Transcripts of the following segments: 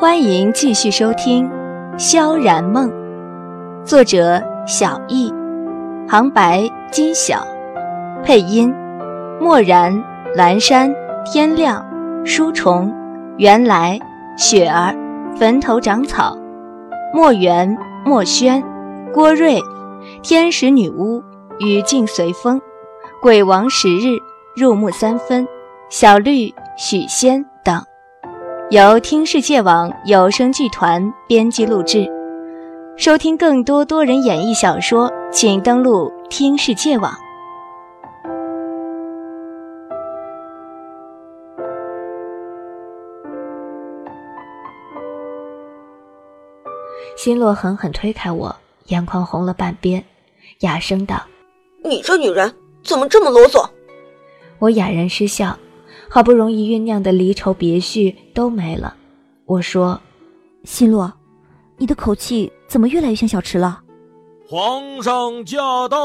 欢迎继续收听《萧然梦》，作者小易，旁白金晓，配音漠然、蓝山、天亮、书虫、原来、雪儿、坟头长草、墨园、墨轩、郭瑞、天使女巫、雨静随风、鬼王十日、入木三分、小绿、许仙。由听世界网有声剧团编辑录制。收听更多多人演绎小说，请登录听世界网。心洛狠狠推开我，眼眶红了半边，哑声道：“你这女人怎么这么啰嗦？”我哑然失笑。好不容易酝酿的离愁别绪都没了，我说：“心洛，你的口气怎么越来越像小池了？”皇上驾到！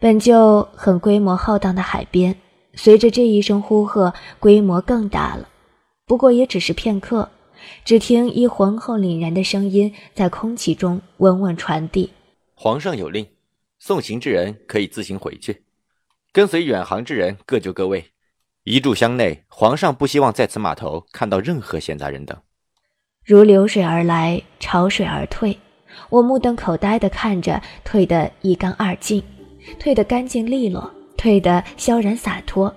本就很规模浩荡的海边，随着这一声呼喝，规模更大了。不过也只是片刻，只听一浑厚凛然的声音在空气中稳稳传递：“皇上有令，送行之人可以自行回去。”跟随远航之人各就各位，一炷香内，皇上不希望在此码头看到任何闲杂人等。如流水而来，潮水而退，我目瞪口呆地看着退得一干二净、退得干净利落、退得萧然洒脱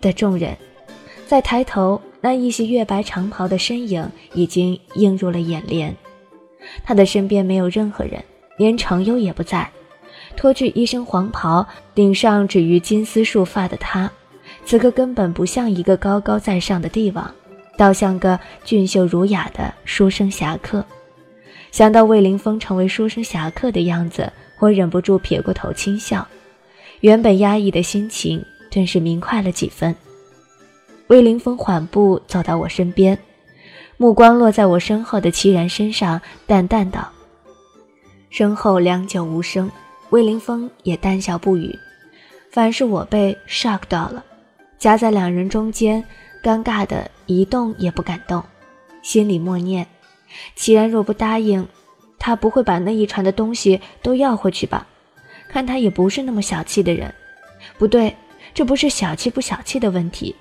的众人，再抬头，那一袭月白长袍的身影已经映入了眼帘。他的身边没有任何人，连程优也不在。脱去一身黄袍，顶上止于金丝束发的他，此刻根本不像一个高高在上的帝王，倒像个俊秀儒雅的书生侠客。想到魏凌风成为书生侠客的样子，我忍不住撇过头轻笑，原本压抑的心情顿时明快了几分。魏凌风缓步走到我身边，目光落在我身后的齐然身上，淡淡道：“身后良久无声。”魏凌风也淡笑不语，反是我被 shock 到了，夹在两人中间，尴尬的一动也不敢动，心里默念：齐然若不答应，他不会把那一船的东西都要回去吧？看他也不是那么小气的人。不对，这不是小气不小气的问题，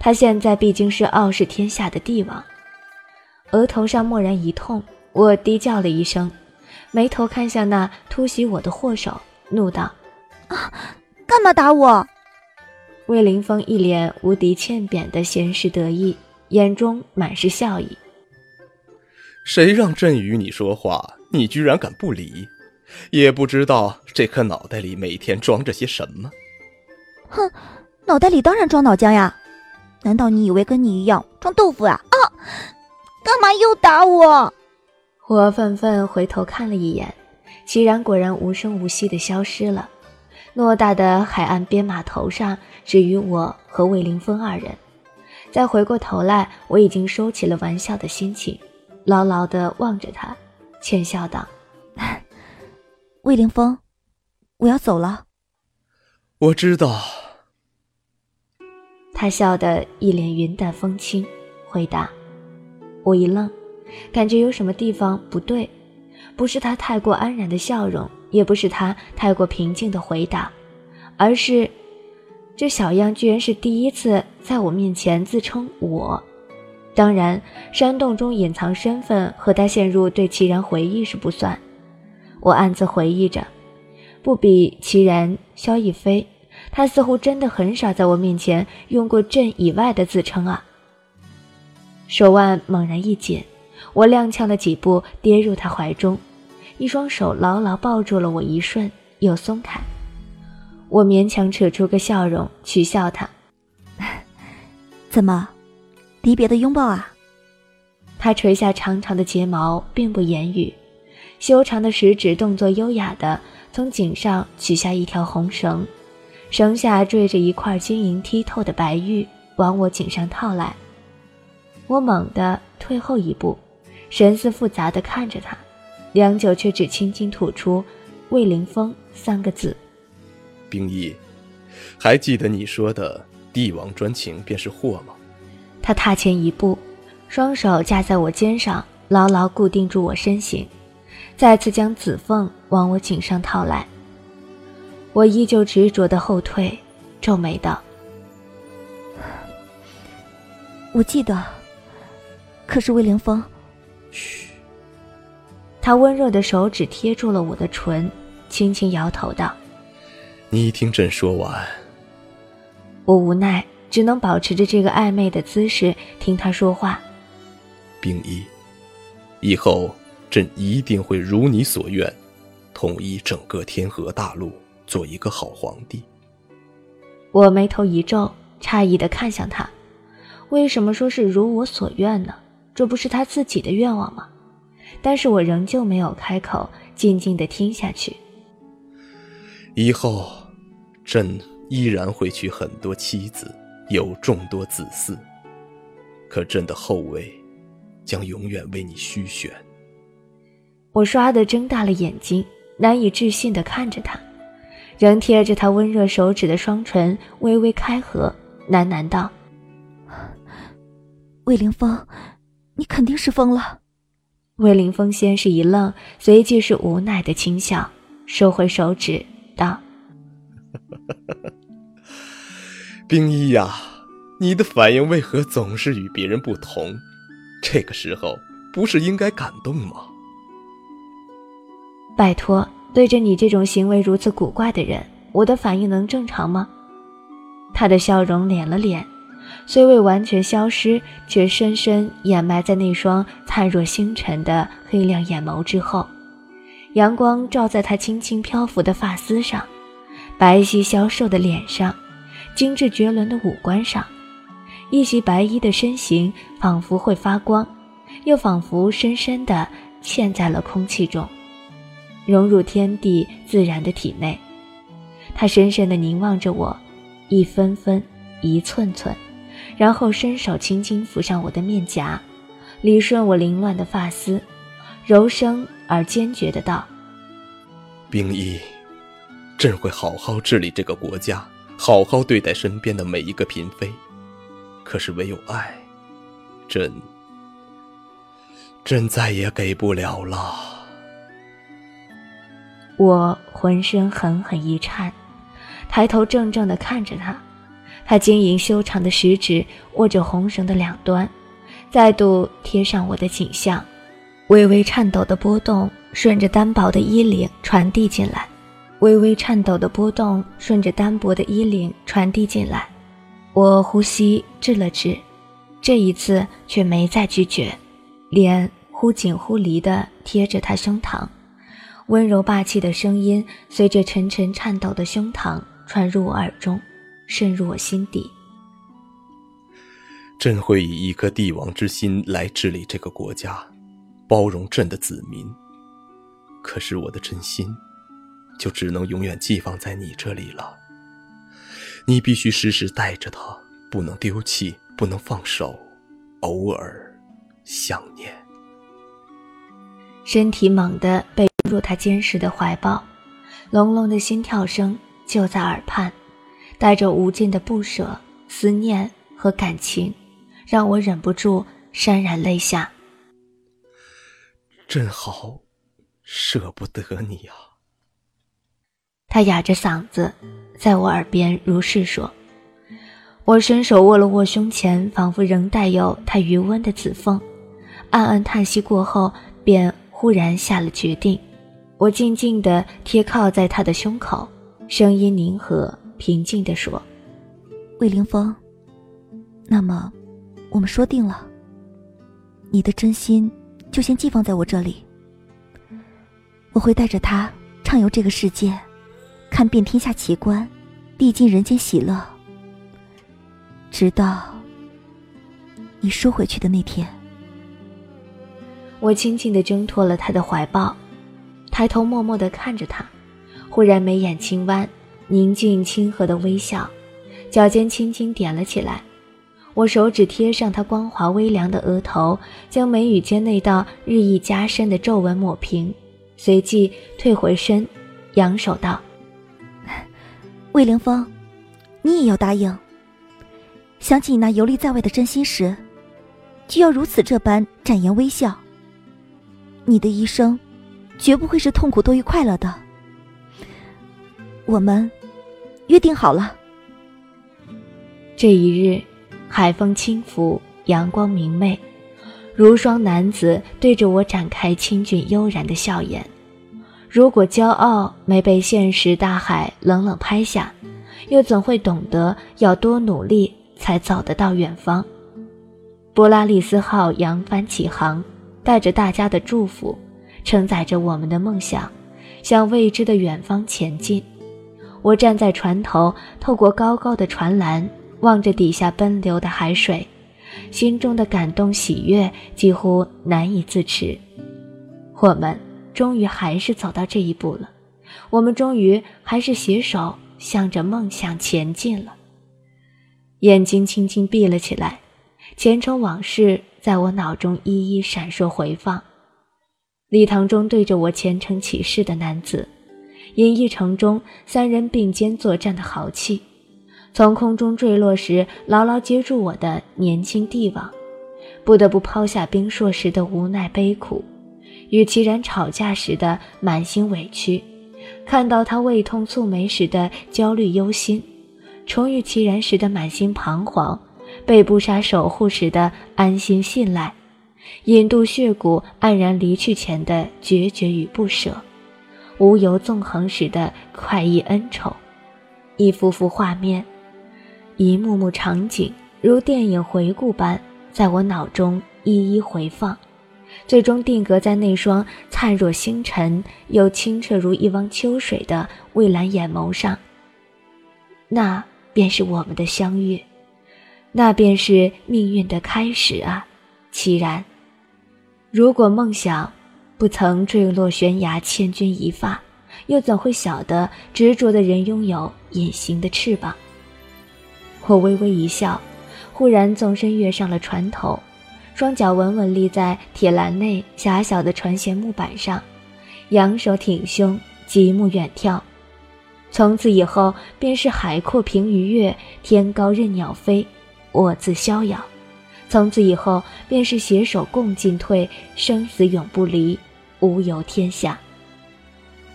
他现在毕竟是傲视天下的帝王。额头上蓦然一痛，我低叫了一声。眉头看向那突袭我的祸首，怒道：“啊，干嘛打我？”魏凌风一脸无敌欠扁的闲适得意，眼中满是笑意。谁让朕与你说话，你居然敢不理？也不知道这颗脑袋里每天装着些什么。哼，脑袋里当然装脑浆呀！难道你以为跟你一样装豆腐啊？啊，干嘛又打我？我愤愤回头看了一眼，齐然果然无声无息地消失了。偌大的海岸边码头上，只余我和魏凌风二人。再回过头来，我已经收起了玩笑的心情，牢牢地望着他，浅笑道：“魏凌风，我要走了。”我知道。他笑得一脸云淡风轻，回答。我一愣。感觉有什么地方不对，不是他太过安然的笑容，也不是他太过平静的回答，而是这小样居然是第一次在我面前自称我。当然，山洞中隐藏身份和他陷入对齐然回忆是不算。我暗自回忆着，不比齐然、萧逸飞，他似乎真的很少在我面前用过朕以外的自称啊。手腕猛然一紧。我踉跄了几步，跌入他怀中，一双手牢牢抱住了我，一瞬又松开。我勉强扯出个笑容，取笑他：“ 怎么，离别的拥抱啊？”他垂下长长的睫毛，并不言语，修长的食指动作优雅的从颈上取下一条红绳，绳下缀着一块晶莹剔透的白玉，往我颈上套来。我猛地退后一步。神思复杂地看着他，良久，却只轻轻吐出“魏凌风”三个字。冰衣，还记得你说的“帝王专情便是祸”吗？他踏前一步，双手架在我肩上，牢牢固定住我身形，再次将紫凤往我颈上套来。我依旧执着的后退，皱眉道：“我记得，可是魏凌风。”嘘。他温热的手指贴住了我的唇，轻轻摇头道：“你听朕说完。”我无奈，只能保持着这个暧昧的姿势听他说话。冰衣，以后朕一定会如你所愿，统一整个天河大陆，做一个好皇帝。我眉头一皱，诧异的看向他，为什么说是如我所愿呢？这不是他自己的愿望吗？但是我仍旧没有开口，静静的听下去。以后，朕依然会娶很多妻子，有众多子嗣，可朕的后位。将永远为你虚悬。我唰的睁大了眼睛，难以置信的看着他，仍贴着他温热手指的双唇微微开合，喃喃道：“魏凌风，你肯定是疯了。”魏凌峰先是一愣，随即是无奈的轻笑，收回手指道：“冰衣呀，你的反应为何总是与别人不同？”这个时候不是应该感动吗？拜托，对着你这种行为如此古怪的人，我的反应能正常吗？他的笑容敛了敛，虽未完全消失，却深深掩埋在那双灿若星辰的黑亮眼眸之后。阳光照在他轻轻漂浮的发丝上，白皙消瘦的脸上，精致绝伦的五官上。一袭白衣的身形仿佛会发光，又仿佛深深地嵌在了空气中，融入天地自然的体内。他深深地凝望着我，一分分，一寸寸，然后伸手轻轻抚上我的面颊，理顺我凌乱的发丝，柔声而坚决的道：“冰衣，朕会好好治理这个国家，好好对待身边的每一个嫔妃。”可是唯有爱，朕，朕再也给不了了。我浑身狠狠一颤，抬头怔怔的看着他，他晶莹修长的食指握着红绳的两端，再度贴上我的颈项，微微颤抖的波动顺着单薄的衣领传递进来，微微颤抖的波动顺着单薄的衣领传递进来。我呼吸滞了滞，这一次却没再拒绝，脸忽紧忽离地贴着他胸膛，温柔霸气的声音随着沉沉颤抖的胸膛传入我耳中，渗入我心底。朕会以一颗帝王之心来治理这个国家，包容朕的子民。可是我的真心，就只能永远寄放在你这里了。你必须时时带着它，不能丢弃，不能放手，偶尔想念。身体猛地被入他坚实的怀抱，隆隆的心跳声就在耳畔，带着无尽的不舍、思念和感情，让我忍不住潸然泪下。真好，舍不得你呀。他哑着嗓子。在我耳边如是说，我伸手握了握胸前仿佛仍带有他余温的紫凤，暗暗叹息过后，便忽然下了决定。我静静地贴靠在他的胸口，声音凝和平静地说：“魏凌风，那么，我们说定了。你的真心就先寄放在我这里，我会带着它畅游这个世界。”看遍天下奇观，历尽人间喜乐，直到你收回去的那天。我轻轻的挣脱了他的怀抱，抬头默默的看着他，忽然眉眼轻弯，宁静亲和的微笑，脚尖轻轻点了起来。我手指贴上他光滑微凉的额头，将眉宇间那道日益加深的皱纹抹平，随即退回身，扬手道。魏凌风，你也要答应。想起你那游历在外的真心时，就要如此这般展颜微笑。你的一生，绝不会是痛苦多于快乐的。我们约定好了。这一日，海风轻拂，阳光明媚，如霜男子对着我展开清俊悠然的笑颜。如果骄傲没被现实大海冷冷拍下，又怎会懂得要多努力才走得到远方？波拉利斯号扬帆起航，带着大家的祝福，承载着我们的梦想，向未知的远方前进。我站在船头，透过高高的船栏，望着底下奔流的海水，心中的感动喜悦几乎难以自持。我们终于还是走到这一步了，我们终于还是携手向着梦想前进了。眼睛轻轻闭了起来，前尘往事在我脑中一一闪烁回放。礼堂中对着我虔诚起誓的男子。演绎城中三人并肩作战的豪气，从空中坠落时牢牢接住我的年轻帝王，不得不抛下冰硕时的无奈悲苦，与其然吵架时的满心委屈，看到他胃痛蹙眉时的焦虑忧心，重遇其然时的满心彷徨，被不杀守护时的安心信赖，引渡血骨黯然离去前的决绝与不舍。无由纵横时的快意恩仇，一幅幅画面，一幕幕场景，如电影回顾般，在我脑中一一回放，最终定格在那双灿若星辰又清澈如一汪秋水的蔚蓝眼眸上。那便是我们的相遇，那便是命运的开始啊！凄然，如果梦想。不曾坠落悬崖，千钧一发，又怎会晓得执着的人拥有隐形的翅膀？我微微一笑，忽然纵身跃上了船头，双脚稳稳立在铁栏内狭小的船舷木板上，仰首挺胸，极目远眺。从此以后，便是海阔凭鱼跃，天高任鸟飞，我自逍遥；从此以后，便是携手共进退，生死永不离。无游天下。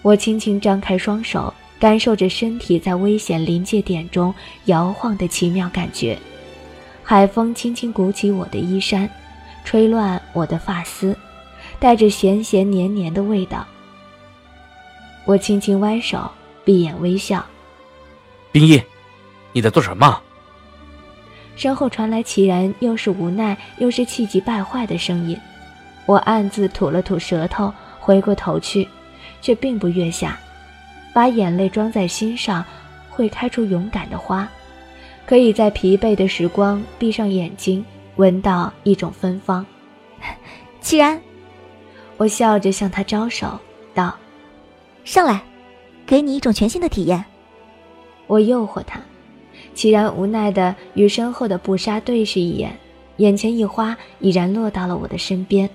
我轻轻张开双手，感受着身体在危险临界点中摇晃的奇妙感觉。海风轻轻鼓起我的衣衫，吹乱我的发丝，带着咸咸黏黏的味道。我轻轻歪手，闭眼微笑。冰一，你在做什么？身后传来齐然又是无奈又是气急败坏的声音。我暗自吐了吐舌头，回过头去，却并不月下。把眼泪装在心上，会开出勇敢的花，可以在疲惫的时光闭上眼睛，闻到一种芬芳。齐然，我笑着向他招手道：“上来，给你一种全新的体验。”我诱惑他，齐然无奈的与身后的布纱对视一眼，眼前一花，已然落到了我的身边。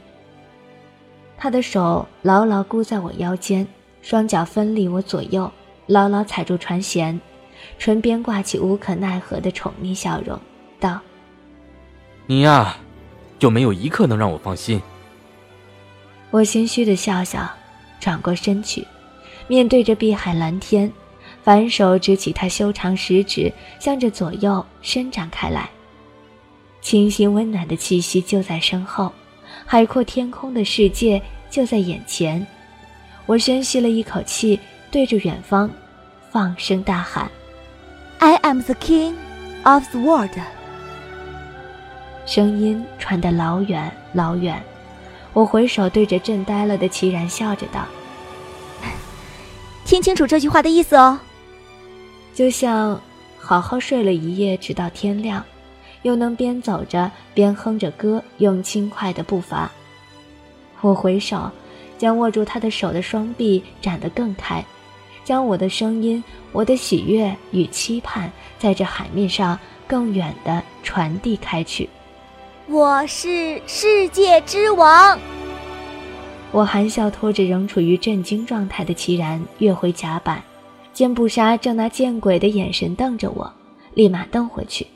他的手牢牢箍在我腰间，双脚分立我左右，牢牢踩住船舷，唇边挂起无可奈何的宠溺笑容，道：“你呀，就没有一刻能让我放心。”我心虚的笑笑，转过身去，面对着碧海蓝天，反手执起他修长食指，向着左右伸展开来。清新温暖的气息就在身后。海阔天空的世界就在眼前，我深吸了一口气，对着远方，放声大喊：“I am the king of the world。”声音传得老远老远，我回首对着震呆了的齐然笑着道：“听清楚这句话的意思哦，就像好好睡了一夜，直到天亮。”又能边走着边哼着歌，用轻快的步伐。我回首，将握住他的手的双臂展得更开，将我的声音、我的喜悦与期盼，在这海面上更远地传递开去。我是世界之王。我含笑拖着仍处于震惊状态的齐然跃回甲板，见布莎正拿见鬼的眼神瞪着我，立马瞪回去。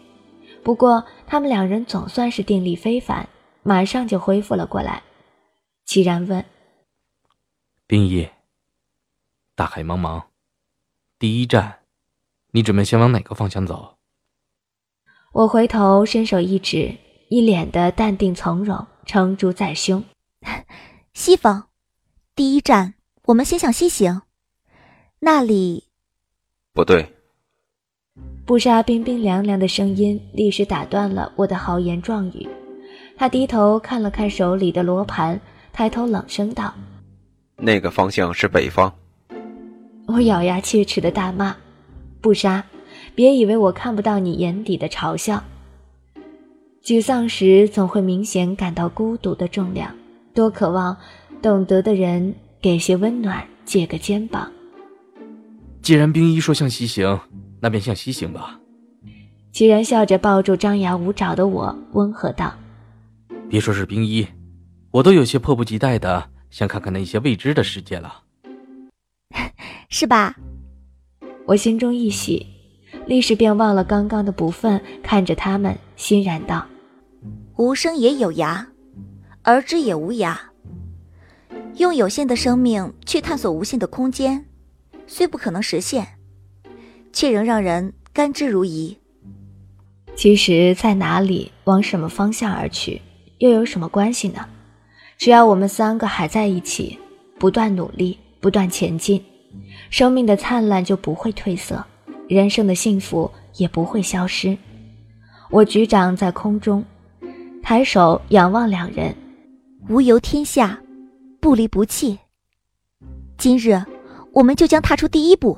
不过，他们两人总算是定力非凡，马上就恢复了过来。齐然问：“冰衣，大海茫茫，第一站，你准备先往哪个方向走？”我回头伸手一指，一脸的淡定从容，成竹在胸。西方，第一站，我们先向西行。那里，不对。布莎冰冰凉凉的声音立时打断了我的豪言壮语。他低头看了看手里的罗盘，抬头冷声道：“那个方向是北方。”我咬牙切齿的大骂：“布莎，别以为我看不到你眼底的嘲笑。”沮丧时总会明显感到孤独的重量，多渴望懂得的人给些温暖，借个肩膀。既然冰衣说向西行。那便向西行吧。齐然笑着抱住张牙舞爪的我，温和道：“别说是冰衣，我都有些迫不及待的想看看那些未知的世界了，是吧？”我心中一喜，立时便忘了刚刚的不忿，看着他们，欣然道：“无声也有涯，而知也无涯。用有限的生命去探索无限的空间，虽不可能实现。”却仍让人甘之如饴。其实，在哪里，往什么方向而去，又有什么关系呢？只要我们三个还在一起，不断努力，不断前进，生命的灿烂就不会褪色，人生的幸福也不会消失。我局长在空中，抬手仰望两人，无由天下，不离不弃。今日，我们就将踏出第一步。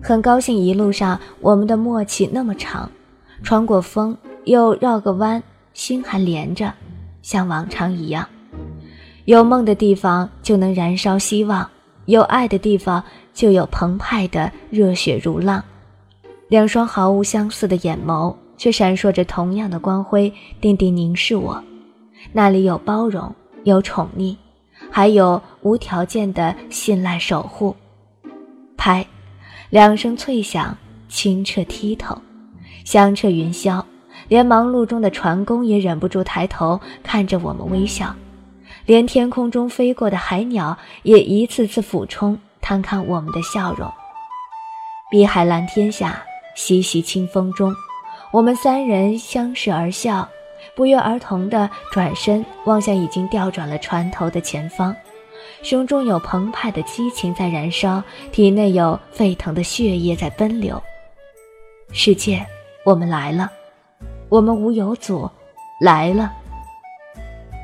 很高兴一路上我们的默契那么长，穿过风又绕个弯，心还连着，像往常一样。有梦的地方就能燃烧希望，有爱的地方就有澎湃的热血如浪。两双毫无相似的眼眸，却闪烁着同样的光辉，定定凝视我。那里有包容，有宠溺，还有无条件的信赖守护。拍。两声脆响，清澈剔透，响彻云霄，连忙碌中的船工也忍不住抬头看着我们微笑，连天空中飞过的海鸟也一次次俯冲探看我们的笑容。碧海蓝天下，习习清风中，我们三人相视而笑，不约而同地转身望向已经调转了船头的前方。胸中有澎湃的激情在燃烧，体内有沸腾的血液在奔流。世界，我们来了，我们无有阻，来了。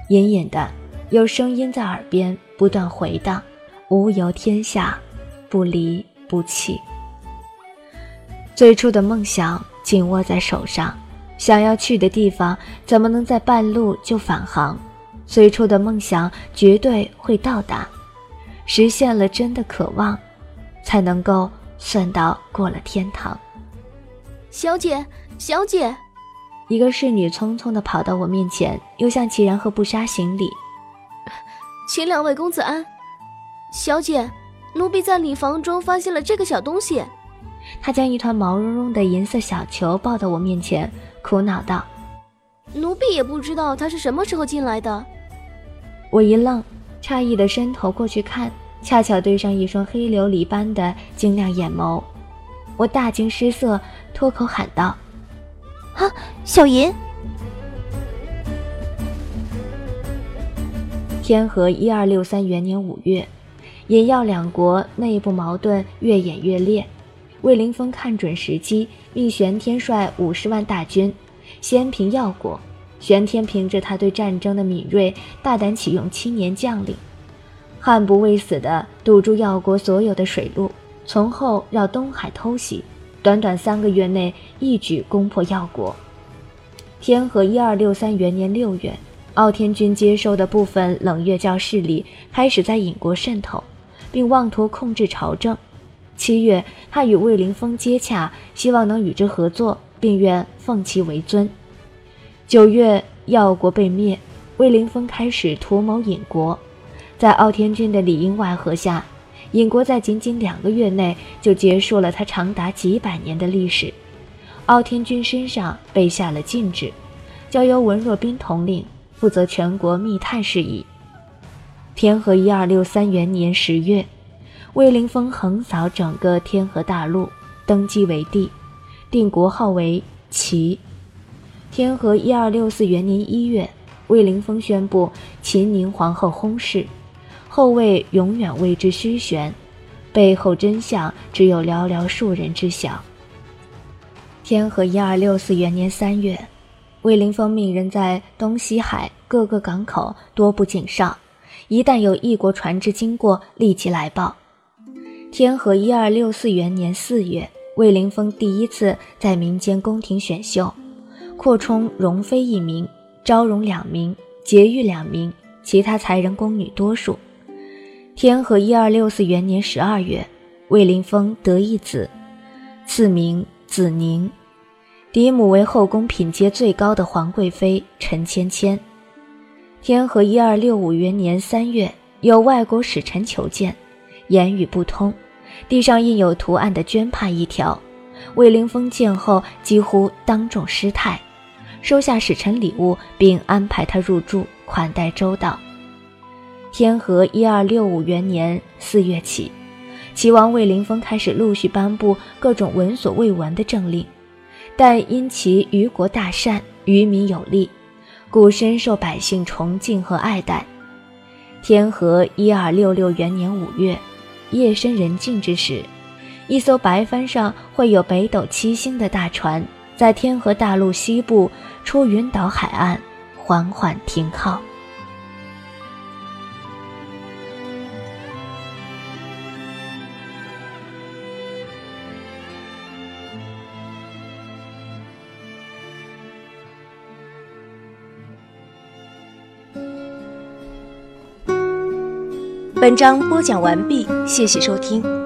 隐隐的，有声音在耳边不断回荡：无游天下，不离不弃。最初的梦想紧握在手上，想要去的地方，怎么能在半路就返航？最初的梦想绝对会到达，实现了真的渴望，才能够算到过了天堂。小姐，小姐，一个侍女匆匆地跑到我面前，又向齐然和不杀行礼，请两位公子安。小姐，奴婢在礼房中发现了这个小东西。她将一团毛茸茸的银色小球抱到我面前，苦恼道：“奴婢也不知道它是什么时候进来的。”我一愣，诧异的伸头过去看，恰巧对上一双黑琉璃般的晶亮眼眸，我大惊失色，脱口喊道：“啊，小银！”天和一二六三元年五月，尹耀两国内部矛盾越演越烈，魏凌风看准时机，命玄天率五十万大军，先平耀国。玄天凭着他对战争的敏锐，大胆启用青年将领，悍不畏死地堵住耀国所有的水路，从后绕东海偷袭，短短三个月内一举攻破耀国。天和一二六三元年六月，傲天军接收的部分冷月教势力开始在尹国渗透，并妄图控制朝政。七月，他与魏凌风接洽，希望能与之合作，并愿奉其为尊。九月，耀国被灭，魏凌风开始图谋尹国。在傲天君的里应外合下，尹国在仅仅两个月内就结束了他长达几百年的历史。傲天君身上被下了禁制，交由文若冰统领，负责全国密探事宜。天和一二六三元年十月，魏凌风横扫整个天河大陆，登基为帝，定国号为齐。天和一二六四元年一月，魏凌风宣布秦宁皇后薨逝，后位永远为之虚悬，背后真相只有寥寥数人知晓。天和一二六四元年三月，魏凌风命人在东西海各个港口多布警哨。一旦有异国船只经过，立即来报。天和一二六四元年四月，魏凌风第一次在民间宫廷选秀，扩充容妃一名，昭容两名，婕妤两名，其他才人宫女多数。天和一二六四元年十二月，魏凌风得一子，赐名子宁，嫡母为后宫品阶最高的皇贵妃陈芊芊。天和一二六五元年三月，有外国使臣求见，言语不通，地上印有图案的绢帕一条。魏凌风见后，几乎当众失态，收下使臣礼物，并安排他入住，款待周到。天和一二六五元年四月起，齐王魏凌风开始陆续颁布各种闻所未闻的政令，但因其于国大善，于民有利。故深受百姓崇敬和爱戴。天和一二六六元年五月，夜深人静之时，一艘白帆上绘有北斗七星的大船，在天河大陆西部出云岛海岸缓缓停靠。本章播讲完毕，谢谢收听。